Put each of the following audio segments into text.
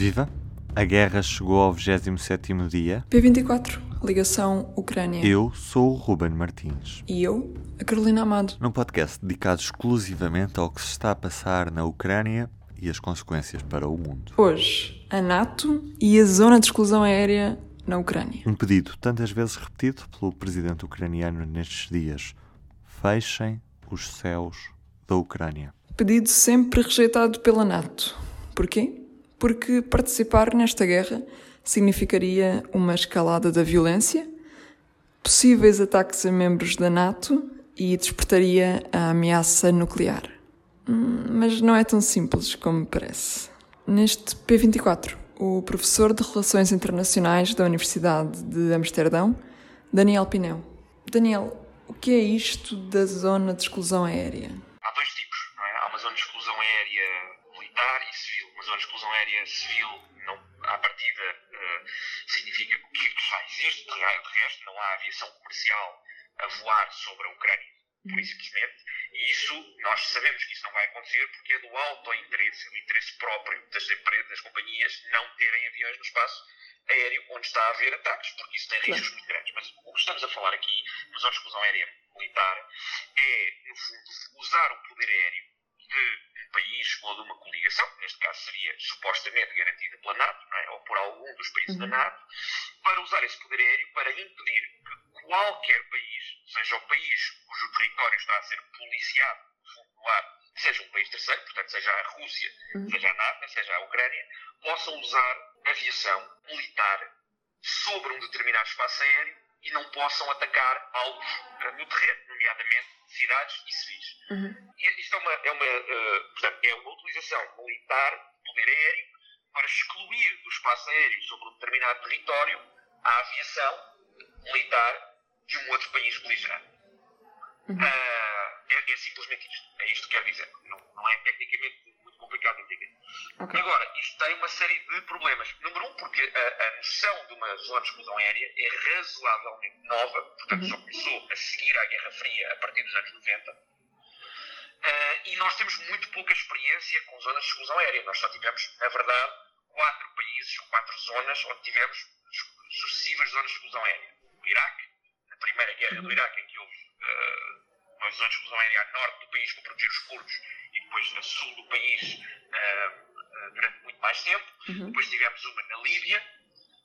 Viva! A guerra chegou ao 27º dia. P24, ligação Ucrânia. Eu sou o Ruben Martins. E eu, a Carolina Amado. Num podcast dedicado exclusivamente ao que se está a passar na Ucrânia e as consequências para o mundo. Hoje, a NATO e a zona de exclusão aérea na Ucrânia. Um pedido tantas vezes repetido pelo presidente ucraniano nestes dias. Fechem os céus da Ucrânia. Pedido sempre rejeitado pela NATO. Porquê? Porque participar nesta guerra significaria uma escalada da violência, possíveis ataques a membros da NATO e despertaria a ameaça nuclear. Hum, mas não é tão simples como parece. Neste P24, o professor de Relações Internacionais da Universidade de Amsterdão, Daniel Pineu. Daniel, o que é isto da zona de exclusão aérea? Há dois tipos, não é? Há uma zona de exclusão aérea militar e civil. Uma zona de exclusão aérea civil, não, à partida, uh, significa que, já existe, de resto, não há aviação comercial a voar sobre a Ucrânia, por isso simplesmente. E isso, nós sabemos que isso não vai acontecer porque é do alto interesse, o interesse próprio das empresas, das companhias, não terem aviões no espaço aéreo onde está a haver ataques, porque isso tem riscos muito grandes. Mas o que estamos a falar aqui, na zona de exclusão aérea militar, é, no fundo, usar o poder aéreo de um país ou de uma coligação, neste caso seria supostamente garantida pela NATO, é? ou por algum dos países uhum. da NATO, para usar esse poder aéreo para impedir que qualquer país, seja o país cujo território está a ser policiado no ar, seja um país terceiro, portanto, seja a Rússia, uhum. seja a NATO, seja a Ucrânia, possam usar aviação militar sobre um determinado espaço aéreo e não possam atacar alvos no terreno, nomeadamente cidades e civis. Uhum. E isto é uma, é, uma, uh, portanto, é uma utilização militar do poder aéreo para excluir do espaço aéreo sobre um determinado território a aviação militar de um outro país beligerante. Uhum. Uh, é, é, simplesmente isto. É isto que quer dizer. Não, não é tecnicamente complicado de entender. Okay. Agora, isto tem uma série de problemas. Número um, porque a, a noção de uma zona de exclusão aérea é razoavelmente nova, portanto, uhum. só começou a seguir à Guerra Fria a partir dos anos 90. Uh, eh, e nós temos muito pouca experiência com zonas de exclusão aérea. Nós só tivemos, na verdade, quatro países, quatro zonas onde tivemos sucessivas zonas de exclusão aérea. O Iraque, na primeira guerra uhum. do Iraque, em que houve uh, uma zona de exclusão aérea a norte do país para proteger os curdos e depois a sul do país uh, durante muito mais tempo. Uhum. Depois tivemos uma na Líbia.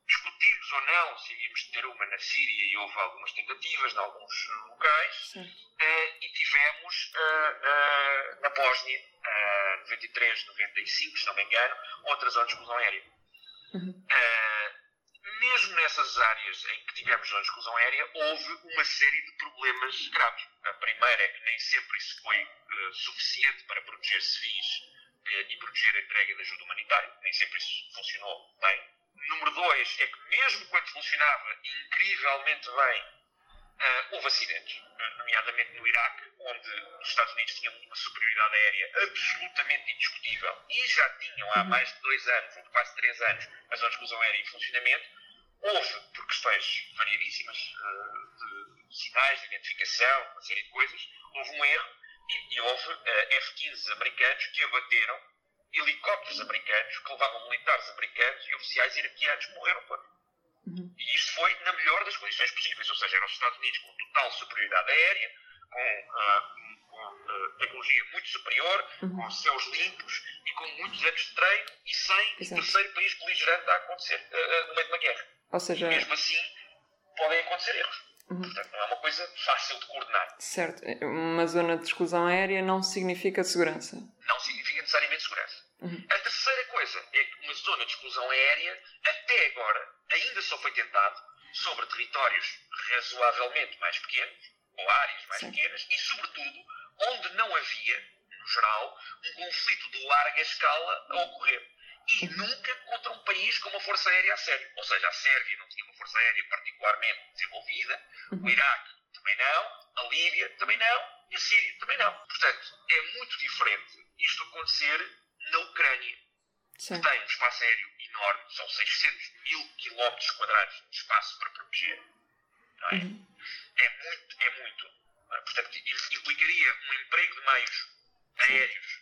Discutimos ou não se iríamos ter uma na Síria e houve algumas tentativas em alguns locais. Uh, e tivemos na Bósnia, uh, 93, 95, se não me engano, outra zona de exclusão aérea. Uhum. Mesmo nessas áreas em que tivemos zona de exclusão aérea, houve uma série de problemas graves. A primeira é que nem sempre isso foi uh, suficiente para proteger civis uh, e proteger a entrega de ajuda humanitária. Nem sempre isso funcionou bem. Número dois é que mesmo quando funcionava incrivelmente bem, uh, houve acidentes, nomeadamente no Iraque, onde os Estados Unidos tinham uma superioridade aérea absolutamente indiscutível e já tinham há uhum. mais de dois anos, ou quase três anos, a zona de exclusão aérea em funcionamento. Houve, por questões variedíssimas, de sinais de identificação, uma série de coisas, houve um erro e, e houve uh, F-15 americanos que abateram helicópteros americanos que levavam militares americanos e oficiais iraquianos que morreram todos. Uhum. E isto foi na melhor das condições possíveis, ou seja, eram os Estados Unidos com total superioridade aérea, com, uh, com uh, tecnologia muito superior, uhum. com céus limpos e com muitos anos de treino e sem Exato. terceiro país beligerante a acontecer uh, no meio de uma guerra. Ou seja... E mesmo assim podem acontecer erros. Uhum. Portanto, não é uma coisa fácil de coordenar. Certo. Uma zona de exclusão aérea não significa segurança. Não significa necessariamente segurança. Uhum. A terceira coisa é que uma zona de exclusão aérea, até agora, ainda só foi tentado sobre territórios razoavelmente mais pequenos, ou áreas mais Sim. pequenas, e, sobretudo, onde não havia, no geral, um conflito de larga escala a ocorrer e nunca um uma força aérea a sério. Ou seja, a Sérvia não tinha uma força aérea particularmente desenvolvida, o uhum. Iraque também não, a Líbia também não e a Síria também não. Portanto, é muito diferente isto acontecer na Ucrânia, Sim. que tem um espaço aéreo enorme, são 600 mil quilómetros quadrados de espaço para proteger. Não é? Uhum. é muito, é muito. Portanto, implicaria um emprego de meios aéreos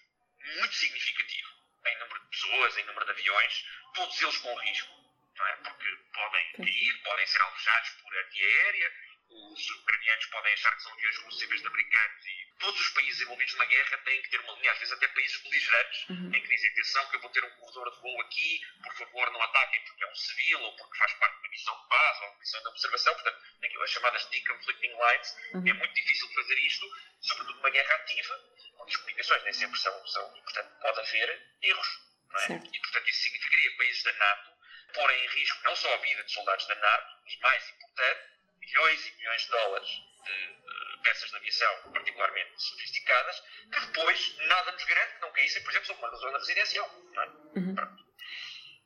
muito significativo em número de pessoas, em número de aviões, todos eles com risco, não é? Porque podem cair, podem ser alvejados por antiaérea, os ucranianos podem achar que são aviões vez de americanos e todos os países envolvidos na guerra têm que ter uma linha, às vezes até países beligerantes, uhum. em que dizem atenção que eu vou ter um corredor de voo aqui, por favor não ataquem porque é um civil ou porque faz parte de uma missão de paz ou uma missão de observação, portanto, as chamadas deconflicting lines, uhum. é muito difícil fazer isto, sobretudo numa guerra ativa, comunicações nem sempre são, são e portanto pode haver erros, não é? E portanto isso significaria países da NATO porem em risco não só a vida de soldados da NATO, mas mais importante, milhões e milhões de dólares de peças de aviação particularmente sofisticadas, que depois nada nos garante que não caíssem, por exemplo, sobre uma zona residencial. É? Uhum.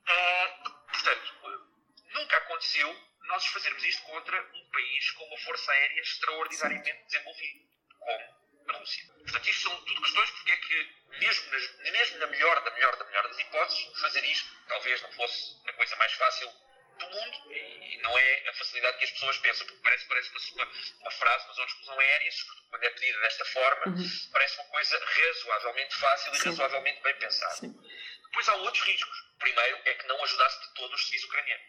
Uh, portanto, nunca aconteceu nós fazermos isto contra um país com uma força aérea extraordinariamente desenvolvida, como a Rússia. Portanto, isto são tudo questões porque é que, mesmo, nas, mesmo na melhor da melhor da melhor das hipóteses, fazer isto talvez não fosse a coisa mais fácil do mundo e não é a facilidade que as pessoas pensam, porque parece, parece uma, uma frase, uma zona de exclusão aérea, quando é pedida desta forma, uhum. parece uma coisa razoavelmente fácil e Sim. razoavelmente bem pensada. Sim. Depois há outros riscos. Primeiro é que não ajudasse de todo os civis ucranianos.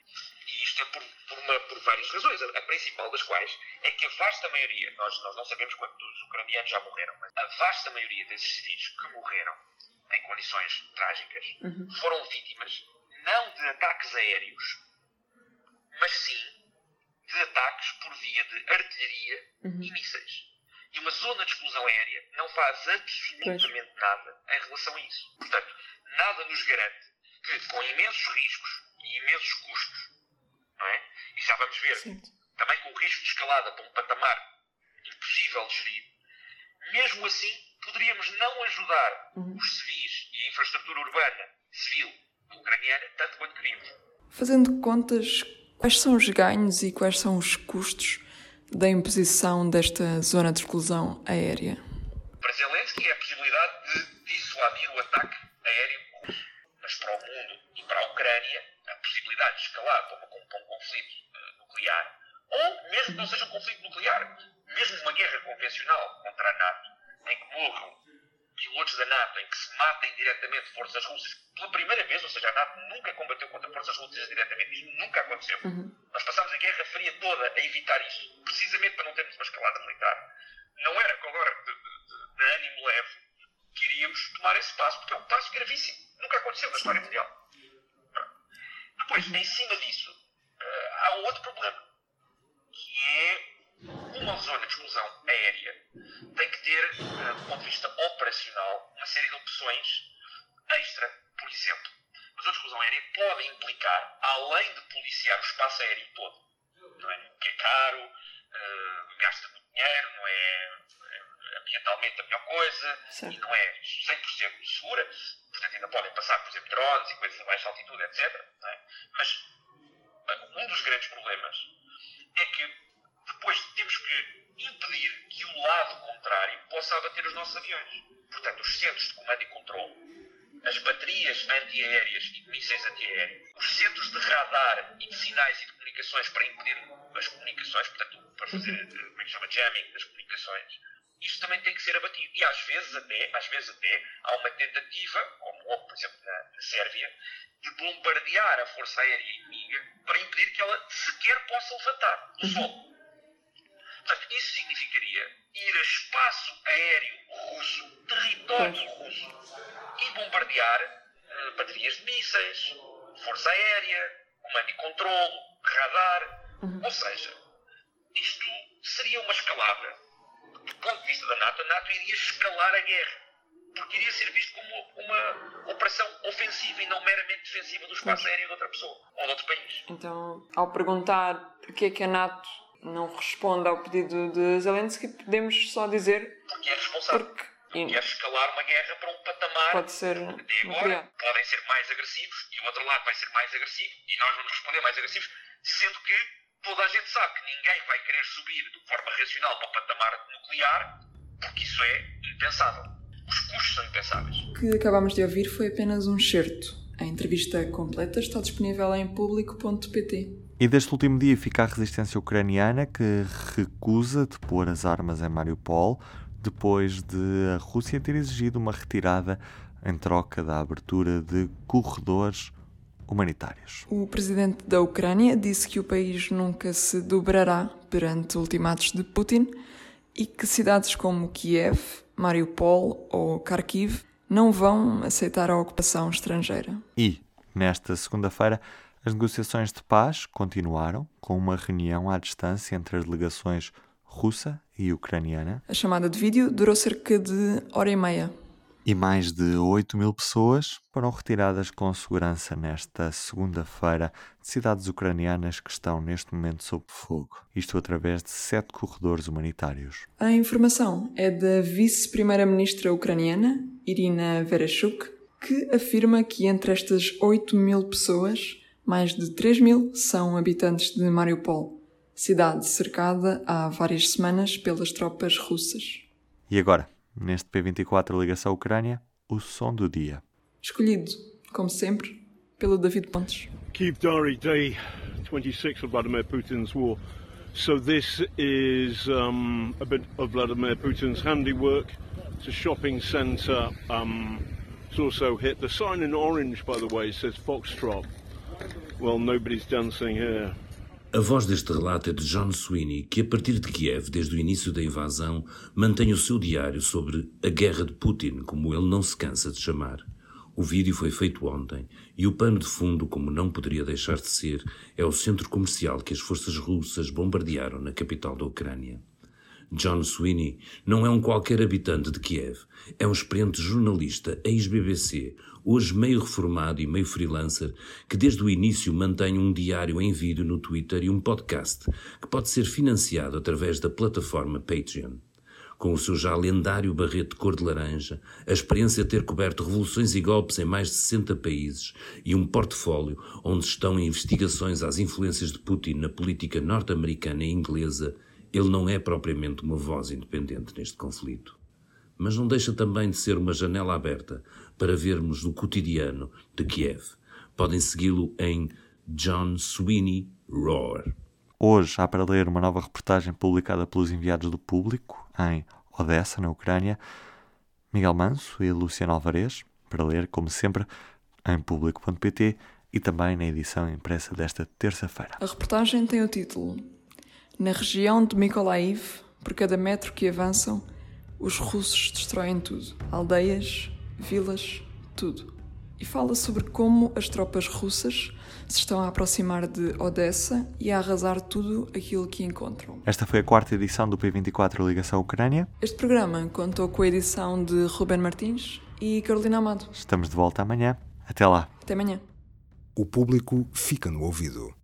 E isto é por, por, uma, por várias razões, a, a, principal das quais é que a vasta maioria, nós, nós não sabemos quantos ucranianos já morreram, mas a vasta maioria desses civis que morreram em condições trágicas uhum. foram vítimas não de ataques aéreos, mas sim de ataques por via de artilharia uhum. e mísseis. E uma zona de exclusão aérea não faz absolutamente pois. nada em relação a isso. Portanto, nada nos garante que, com imensos riscos e imensos custos, não é? e já vamos ver, sim. também com o risco de escalada para um patamar impossível de gerir, mesmo assim poderíamos não ajudar uhum. os civis e a infraestrutura urbana civil ucraniana tanto quanto queríamos. Fazendo contas, Quais são os ganhos e quais são os custos da imposição desta zona de exclusão aérea? Para Zelensky é a possibilidade de dissuadir o ataque aéreo russo. Mas para o mundo e para a Ucrânia, a possibilidade de escalar para, um conflito uh, nuclear, ou mesmo que não seja um conflito nuclear, mesmo uma guerra convencional contra a NATO, em que morram pilotos da NATO em que se matem diretamente forças russas pela primeira vez, ou seja, a NATO nunca combateu contra forças russas diretamente, isto nunca aconteceu. Uhum. Nós passámos a Guerra Fria toda a evitar isto, precisamente para não termos uma escalada militar. Não era com agora de, de, de ânimo leve que iríamos tomar esse passo, porque é um passo gravíssimo. Nunca aconteceu na história mundial. Depois, em cima disso, uh, há outro problema, que é uma zona de exclusão aérea tem que ter, eh, do ponto de vista operacional, uma série de opções extra. Por exemplo, a zona de exclusão aérea pode implicar, além de policiar o espaço aéreo todo, é? que é caro, uh, gasta muito dinheiro, não é, é ambientalmente a melhor coisa e não é 100% segura, portanto ainda podem passar, por exemplo, drones e coisas a baixa altitude, etc. É? Mas um dos grandes problemas é que depois temos que impedir que o lado contrário possa abater os nossos aviões. Portanto, os centros de comando e controle, as baterias antiaéreas e de mísseis antiaéreos, os centros de radar e de sinais e de comunicações para impedir as comunicações, portanto, para fazer, uhum. eh, como é que chama, jamming das comunicações, isso também tem que ser abatido. E às vezes até, às vezes até, há uma tentativa, como houve, por exemplo, na, na Sérvia, de bombardear a força aérea inimiga para impedir que ela sequer possa levantar do uhum. solo. Portanto, isso significaria ir a espaço aéreo russo, território russo, e bombardear uh, baterias de mísseis, força aérea, comando e controle, radar. Uhum. Ou seja, isto seria uma escalada. Do ponto de vista da NATO, a NATO iria escalar a guerra. Porque iria ser visto como uma operação ofensiva e não meramente defensiva do espaço aéreo de outra pessoa ou de outro país. Então, ao perguntar porque é que a NATO não responde ao pedido de Zelensky, podemos só dizer. Porque é responsável. Porque, quer escalar uma guerra para um patamar. Pode ser. Até agora podem ser mais agressivos e o outro lado vai ser mais agressivo e nós vamos responder mais agressivos, sendo que toda a gente sabe que ninguém vai querer subir de forma racional para o patamar nuclear, porque isso é impensável. Os custos são impensáveis. O que acabamos de ouvir foi apenas um certo. A entrevista completa está disponível em público.pt. E deste último dia fica a resistência ucraniana que recusa de pôr as armas em Mariupol depois de a Rússia ter exigido uma retirada em troca da abertura de corredores humanitários. O presidente da Ucrânia disse que o país nunca se dobrará perante ultimatos de Putin e que cidades como Kiev, Mariupol ou Kharkiv não vão aceitar a ocupação estrangeira. E, nesta segunda-feira, as negociações de paz continuaram com uma reunião à distância entre as delegações russa e ucraniana. A chamada de vídeo durou cerca de hora e meia e mais de 8 mil pessoas foram retiradas com segurança nesta segunda-feira de cidades ucranianas que estão neste momento sob fogo. Isto através de sete corredores humanitários. A informação é da vice-primeira-ministra ucraniana, Irina Vereshchuk, que afirma que entre estas 8 mil pessoas, mais de 3 mil são habitantes de Mariupol, cidade cercada há várias semanas pelas tropas russas. E agora? Neste P24 Ligação Ucrânia, o som do dia. Escolhido, como sempre, pelo David Pontes. Kiev Diary, day 26 of Vladimir Putin's war. So this is um, a bit of Vladimir Putin's handiwork. It's a shopping centre. Um, it's also hit. The sign in orange, by the way, says Foxtrot. Well, nobody's dancing here. A voz deste relato é de John Sweeney, que a partir de Kiev, desde o início da invasão, mantém o seu diário sobre a guerra de Putin, como ele não se cansa de chamar. O vídeo foi feito ontem e o pano de fundo, como não poderia deixar de ser, é o centro comercial que as forças russas bombardearam na capital da Ucrânia. John Sweeney não é um qualquer habitante de Kiev, é um experiente jornalista, ex-BBC, hoje meio reformado e meio freelancer, que desde o início mantém um diário em vídeo no Twitter e um podcast que pode ser financiado através da plataforma Patreon. Com o seu já lendário barrete de cor de laranja, a experiência de ter coberto revoluções e golpes em mais de 60 países e um portfólio onde estão investigações às influências de Putin na política norte-americana e inglesa, ele não é propriamente uma voz independente neste conflito. Mas não deixa também de ser uma janela aberta para vermos o cotidiano de Kiev. Podem segui-lo em John Sweeney Roar. Hoje há para ler uma nova reportagem publicada pelos enviados do público em Odessa, na Ucrânia. Miguel Manso e Luciano Alvarez, para ler, como sempre, em público.pt e também na edição impressa desta terça-feira. A reportagem tem o título na região de Mykolaiv, por cada metro que avançam, os russos destroem tudo: aldeias, vilas, tudo. E fala sobre como as tropas russas se estão a aproximar de Odessa e a arrasar tudo aquilo que encontram. Esta foi a quarta edição do P24 Ligação Ucrânia. Este programa contou com a edição de Ruben Martins e Carolina Amado. Estamos de volta amanhã. Até lá. Até amanhã. O público fica no ouvido.